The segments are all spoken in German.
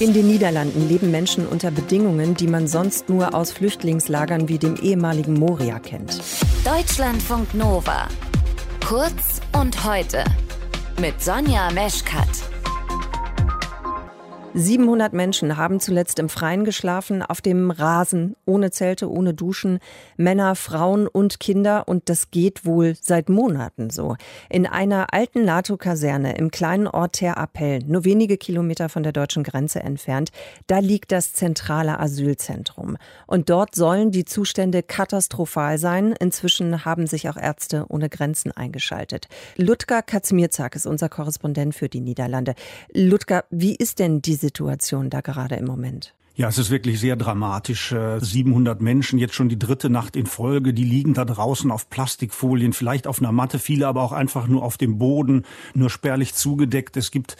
In den Niederlanden leben Menschen unter Bedingungen, die man sonst nur aus Flüchtlingslagern wie dem ehemaligen Moria kennt. Deutschlandfunk Nova. Kurz und heute. Mit Sonja Meschkat. 700 Menschen haben zuletzt im Freien geschlafen, auf dem Rasen, ohne Zelte, ohne Duschen. Männer, Frauen und Kinder. Und das geht wohl seit Monaten so. In einer alten NATO-Kaserne im kleinen Ort Ter Appel, nur wenige Kilometer von der deutschen Grenze entfernt, da liegt das zentrale Asylzentrum. Und dort sollen die Zustände katastrophal sein. Inzwischen haben sich auch Ärzte ohne Grenzen eingeschaltet. Ludger Katzmierzak ist unser Korrespondent für die Niederlande. Ludger, wie ist denn die Situation da gerade im Moment? Ja, es ist wirklich sehr dramatisch. 700 äh, Menschen, jetzt schon die dritte Nacht in Folge, die liegen da draußen auf Plastikfolien, vielleicht auf einer Matte, viele aber auch einfach nur auf dem Boden, nur spärlich zugedeckt. Es gibt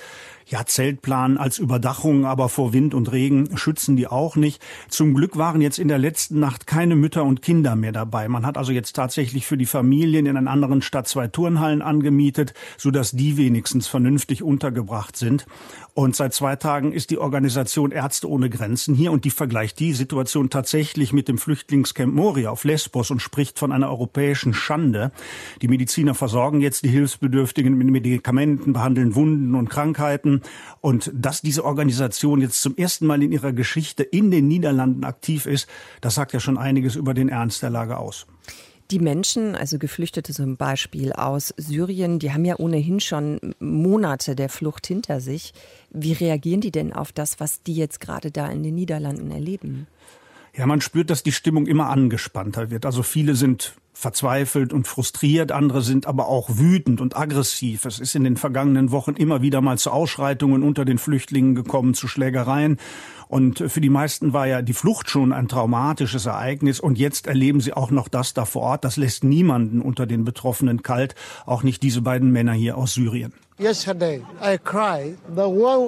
ja, Zeltplan als Überdachung, aber vor Wind und Regen schützen die auch nicht. Zum Glück waren jetzt in der letzten Nacht keine Mütter und Kinder mehr dabei. Man hat also jetzt tatsächlich für die Familien in einer anderen Stadt zwei Turnhallen angemietet, sodass die wenigstens vernünftig untergebracht sind. Und seit zwei Tagen ist die Organisation Ärzte ohne Grenzen hier und die vergleicht die Situation tatsächlich mit dem Flüchtlingscamp Moria auf Lesbos und spricht von einer europäischen Schande. Die Mediziner versorgen jetzt die Hilfsbedürftigen mit Medikamenten, behandeln Wunden und Krankheiten. Und dass diese Organisation jetzt zum ersten Mal in ihrer Geschichte in den Niederlanden aktiv ist, das sagt ja schon einiges über den Ernst der Lage aus. Die Menschen, also Geflüchtete zum Beispiel aus Syrien, die haben ja ohnehin schon Monate der Flucht hinter sich. Wie reagieren die denn auf das, was die jetzt gerade da in den Niederlanden erleben? Ja, man spürt, dass die Stimmung immer angespannter wird. Also viele sind verzweifelt und frustriert, andere sind aber auch wütend und aggressiv. Es ist in den vergangenen Wochen immer wieder mal zu Ausschreitungen unter den Flüchtlingen gekommen, zu Schlägereien. Und für die meisten war ja die Flucht schon ein traumatisches Ereignis. Und jetzt erleben sie auch noch das da vor Ort. Das lässt niemanden unter den Betroffenen kalt, auch nicht diese beiden Männer hier aus Syrien.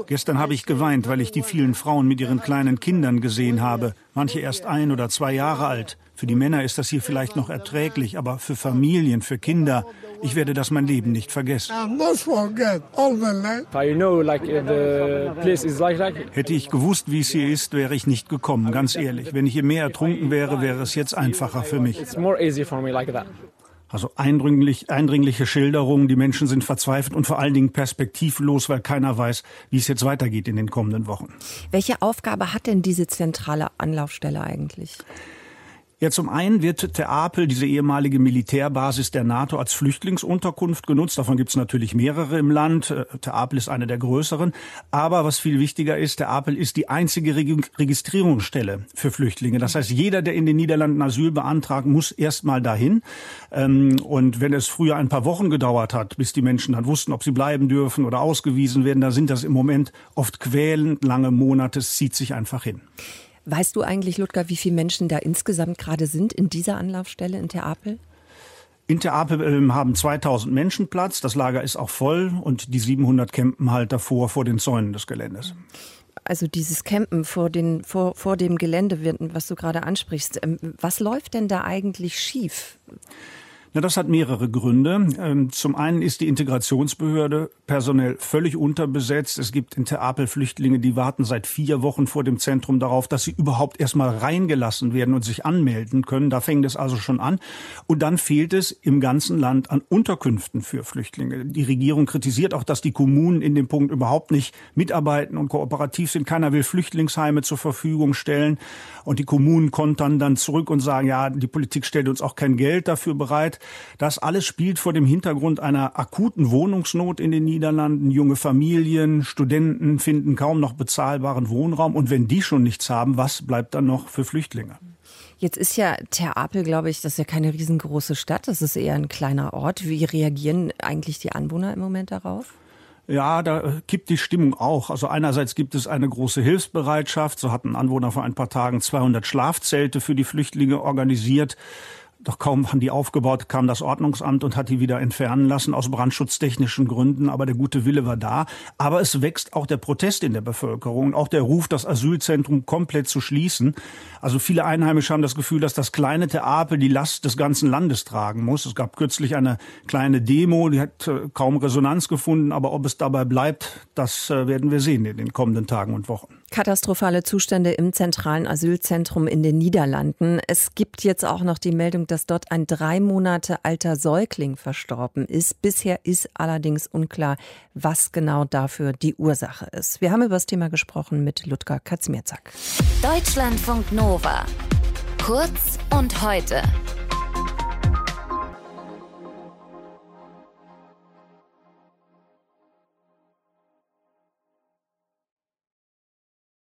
Gestern habe ich geweint, weil ich die vielen Frauen mit ihren kleinen Kindern gesehen habe, manche erst ein oder zwei Jahre alt. Für die Männer ist das hier vielleicht noch erträglich, aber für Familien, für Kinder, ich werde das mein Leben nicht vergessen. Hätte ich gewusst, wie es hier ist, wäre ich nicht gekommen, ganz ehrlich. Wenn ich hier mehr ertrunken wäre, wäre es jetzt einfacher für mich. Also eindringlich, eindringliche Schilderungen, die Menschen sind verzweifelt und vor allen Dingen perspektivlos, weil keiner weiß, wie es jetzt weitergeht in den kommenden Wochen. Welche Aufgabe hat denn diese zentrale Anlaufstelle eigentlich? Ja, zum einen wird Teapel, diese ehemalige Militärbasis der NATO, als Flüchtlingsunterkunft genutzt. Davon gibt es natürlich mehrere im Land. Teapel ist eine der größeren. Aber was viel wichtiger ist, Teapel ist die einzige Registrierungsstelle für Flüchtlinge. Das heißt, jeder, der in den Niederlanden Asyl beantragt, muss erst mal dahin. Ähm, und wenn es früher ein paar Wochen gedauert hat, bis die Menschen dann wussten, ob sie bleiben dürfen oder ausgewiesen werden, da sind das im Moment oft quälend lange Monate. Es zieht sich einfach hin. Weißt du eigentlich, Ludger, wie viele Menschen da insgesamt gerade sind in dieser Anlaufstelle in Terapel? In Terapel ähm, haben 2000 Menschen Platz. Das Lager ist auch voll und die 700 campen halt davor vor den Zäunen des Geländes. Also dieses Campen vor, den, vor, vor dem Gelände, was du gerade ansprichst, ähm, was läuft denn da eigentlich schief? Na, das hat mehrere Gründe. Ähm, zum einen ist die Integrationsbehörde personell völlig unterbesetzt. Es gibt in Teapel Flüchtlinge, die warten seit vier Wochen vor dem Zentrum darauf, dass sie überhaupt erstmal reingelassen werden und sich anmelden können. Da fängt es also schon an. Und dann fehlt es im ganzen Land an Unterkünften für Flüchtlinge. Die Regierung kritisiert auch, dass die Kommunen in dem Punkt überhaupt nicht mitarbeiten und kooperativ sind. Keiner will Flüchtlingsheime zur Verfügung stellen. Und die Kommunen kontern dann zurück und sagen, ja, die Politik stellt uns auch kein Geld dafür bereit. Das alles spielt vor dem Hintergrund einer akuten Wohnungsnot in den Niederlanden. Junge Familien, Studenten finden kaum noch bezahlbaren Wohnraum. Und wenn die schon nichts haben, was bleibt dann noch für Flüchtlinge? Jetzt ist ja Ter Apel, glaube ich, das ist ja keine riesengroße Stadt, das ist eher ein kleiner Ort. Wie reagieren eigentlich die Anwohner im Moment darauf? Ja, da kippt die Stimmung auch. Also einerseits gibt es eine große Hilfsbereitschaft. So hatten Anwohner vor ein paar Tagen 200 Schlafzelte für die Flüchtlinge organisiert. Doch kaum waren die aufgebaut, kam das Ordnungsamt und hat die wieder entfernen lassen aus brandschutztechnischen Gründen. Aber der gute Wille war da. Aber es wächst auch der Protest in der Bevölkerung, auch der Ruf, das Asylzentrum komplett zu schließen. Also viele Einheimische haben das Gefühl, dass das kleine Theater die Last des ganzen Landes tragen muss. Es gab kürzlich eine kleine Demo, die hat äh, kaum Resonanz gefunden. Aber ob es dabei bleibt, das äh, werden wir sehen in den kommenden Tagen und Wochen. Katastrophale Zustände im zentralen Asylzentrum in den Niederlanden. Es gibt jetzt auch noch die Meldung, dass dort ein drei Monate alter Säugling verstorben ist. Bisher ist allerdings unklar, was genau dafür die Ursache ist. Wir haben über das Thema gesprochen mit Ludger Katzmierzak. Deutschlandfunk Nova. Kurz und heute.